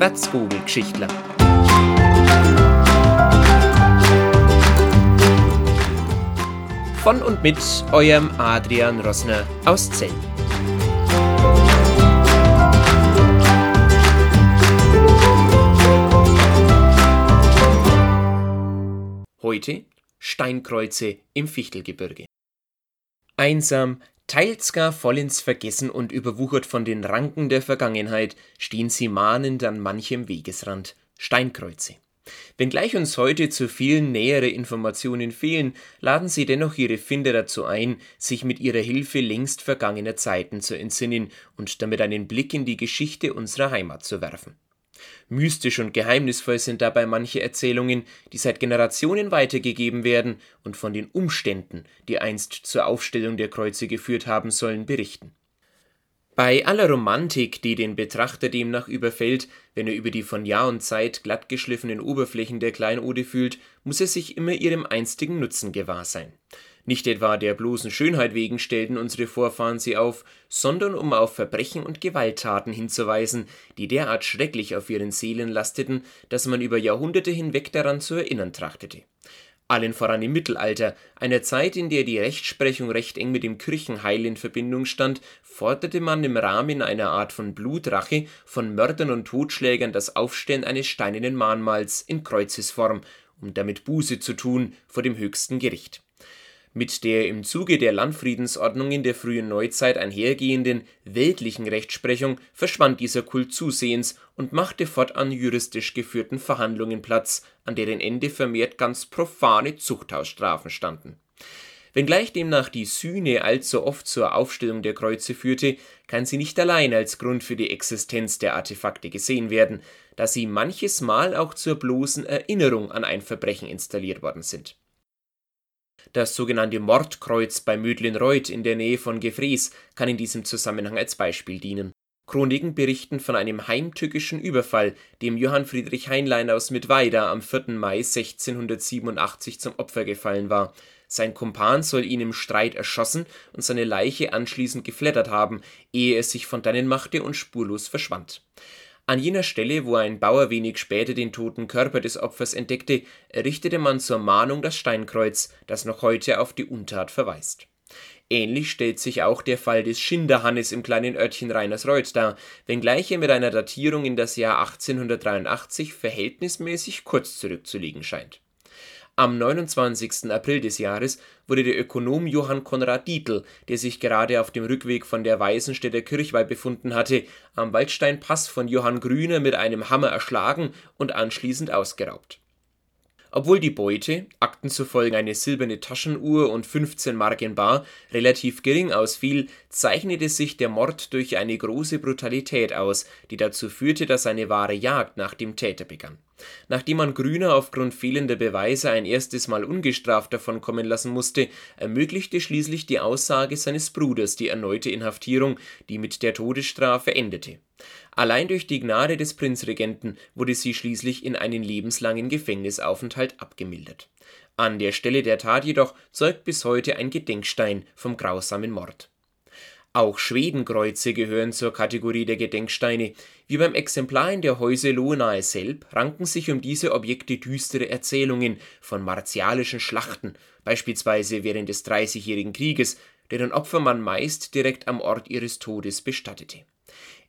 Wärzvogelgeschichtler. Von und mit eurem Adrian Rossner aus Zell. Heute Steinkreuze im Fichtelgebirge. Einsam, teils gar voll ins Vergessen und überwuchert von den Ranken der Vergangenheit, stehen sie mahnend an manchem Wegesrand. Steinkreuze. Wenngleich uns heute zu vielen nähere Informationen fehlen, laden sie dennoch ihre Finder dazu ein, sich mit ihrer Hilfe längst vergangener Zeiten zu entsinnen und damit einen Blick in die Geschichte unserer Heimat zu werfen. Mystisch und geheimnisvoll sind dabei manche Erzählungen, die seit Generationen weitergegeben werden und von den Umständen, die einst zur Aufstellung der Kreuze geführt haben sollen, berichten. Bei aller Romantik, die den Betrachter demnach überfällt, wenn er über die von Jahr und Zeit glattgeschliffenen Oberflächen der Kleinode fühlt, muss er sich immer ihrem einstigen Nutzen gewahr sein. Nicht etwa der bloßen Schönheit wegen stellten unsere Vorfahren sie auf, sondern um auf Verbrechen und Gewalttaten hinzuweisen, die derart schrecklich auf ihren Seelen lasteten, dass man über Jahrhunderte hinweg daran zu erinnern trachtete. Allen voran im Mittelalter, einer Zeit, in der die Rechtsprechung recht eng mit dem Kirchenheil in Verbindung stand, forderte man im Rahmen einer Art von Blutrache von Mördern und Totschlägern das Aufstellen eines steinernen Mahnmals in Kreuzesform, um damit Buße zu tun vor dem höchsten Gericht mit der im Zuge der Landfriedensordnung in der frühen Neuzeit einhergehenden weltlichen Rechtsprechung verschwand dieser Kult zusehends und machte fortan juristisch geführten Verhandlungen Platz, an deren Ende vermehrt ganz profane Zuchthausstrafen standen. Wenngleich demnach die Sühne allzu oft zur Aufstellung der Kreuze führte, kann sie nicht allein als Grund für die Existenz der Artefakte gesehen werden, da sie manches Mal auch zur bloßen Erinnerung an ein Verbrechen installiert worden sind das sogenannte Mordkreuz bei Mödlinreuth in der Nähe von Gefrees kann in diesem Zusammenhang als Beispiel dienen. Chroniken berichten von einem heimtückischen Überfall, dem Johann Friedrich Heinlein aus Mittweida am 4. Mai 1687 zum Opfer gefallen war. Sein Kumpan soll ihn im Streit erschossen und seine Leiche anschließend geflattert haben, ehe er sich von dannen machte und spurlos verschwand an jener Stelle, wo ein Bauer wenig später den toten Körper des Opfers entdeckte, errichtete man zur Mahnung das Steinkreuz, das noch heute auf die Untat verweist. Ähnlich stellt sich auch der Fall des Schinderhannes im kleinen Örtchen Reinersreuth dar, wenngleich er mit einer Datierung in das Jahr 1883 verhältnismäßig kurz zurückzulegen scheint am 29. April des Jahres wurde der Ökonom Johann Konrad Dietl, der sich gerade auf dem Rückweg von der Weißenstädter Kirchweih befunden hatte, am Waldsteinpass von Johann Grüner mit einem Hammer erschlagen und anschließend ausgeraubt obwohl die Beute, Akten zufolge eine silberne Taschenuhr und 15 Mark in bar, relativ gering ausfiel, zeichnete sich der Mord durch eine große Brutalität aus, die dazu führte, dass eine wahre Jagd nach dem Täter begann. Nachdem man Grüner aufgrund fehlender Beweise ein erstes Mal ungestraft davonkommen lassen musste, ermöglichte schließlich die Aussage seines Bruders die erneute Inhaftierung, die mit der Todesstrafe endete Allein durch die Gnade des Prinzregenten wurde sie schließlich in einen lebenslangen Gefängnisaufenthalt abgemildert. An der Stelle der Tat jedoch zeugt bis heute ein Gedenkstein vom grausamen Mord. Auch Schwedenkreuze gehören zur Kategorie der Gedenksteine. Wie beim Exemplar in der Häuselohe nahe Selb ranken sich um diese Objekte düstere Erzählungen von martialischen Schlachten, beispielsweise während des Dreißigjährigen Krieges, deren Opfer man meist direkt am Ort ihres Todes bestattete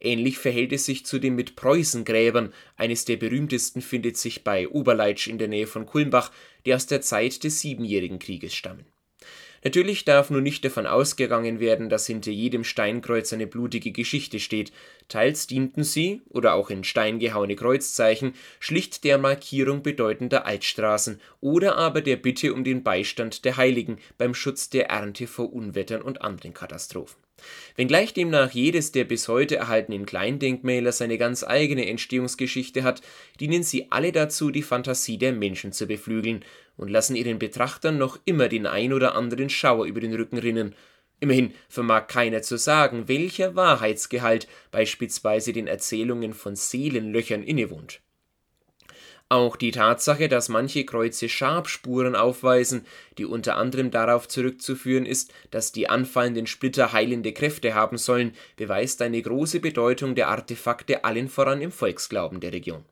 Ähnlich verhält es sich zudem mit Preußengräbern, eines der berühmtesten findet sich bei Oberleitsch in der Nähe von Kulmbach, die aus der Zeit des Siebenjährigen Krieges stammen. Natürlich darf nun nicht davon ausgegangen werden, dass hinter jedem Steinkreuz eine blutige Geschichte steht, teils dienten sie, oder auch in Stein gehauene Kreuzzeichen, schlicht der Markierung bedeutender Altstraßen oder aber der Bitte um den Beistand der Heiligen beim Schutz der Ernte vor Unwettern und anderen Katastrophen Wenngleich demnach jedes der bis heute erhaltenen Kleindenkmäler seine ganz eigene Entstehungsgeschichte hat, dienen sie alle dazu, die Fantasie der Menschen zu beflügeln und lassen ihren Betrachtern noch immer den ein oder anderen Schauer über den Rücken rinnen. Immerhin vermag keiner zu sagen, welcher Wahrheitsgehalt beispielsweise den Erzählungen von Seelenlöchern innewohnt Auch die Tatsache, dass manche Kreuze Schabspuren aufweisen, die unter anderem darauf zurückzuführen ist, dass die anfallenden Splitter heilende Kräfte haben sollen, beweist eine große Bedeutung der Artefakte allen voran im Volksglauben der Region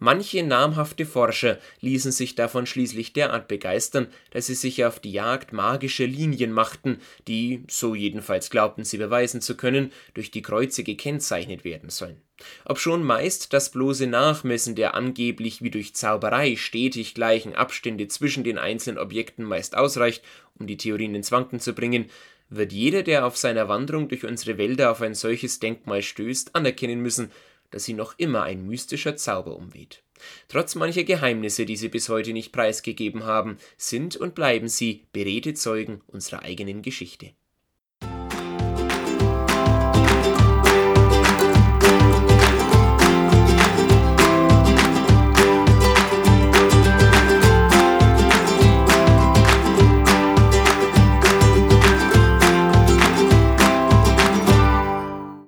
Manche namhafte Forscher ließen sich davon schließlich derart begeistern, dass sie sich auf die Jagd magischer Linien machten, die, so jedenfalls glaubten sie beweisen zu können, durch die Kreuze gekennzeichnet werden sollen. Obschon meist das bloße Nachmessen der angeblich wie durch Zauberei stetig gleichen Abstände zwischen den einzelnen Objekten meist ausreicht, um die Theorien ins Wanken zu bringen, wird jeder, der auf seiner Wanderung durch unsere Wälder auf ein solches Denkmal stößt, anerkennen müssen, dass sie noch immer ein mystischer Zauber umweht. Trotz mancher Geheimnisse, die sie bis heute nicht preisgegeben haben, sind und bleiben sie beredte Zeugen unserer eigenen Geschichte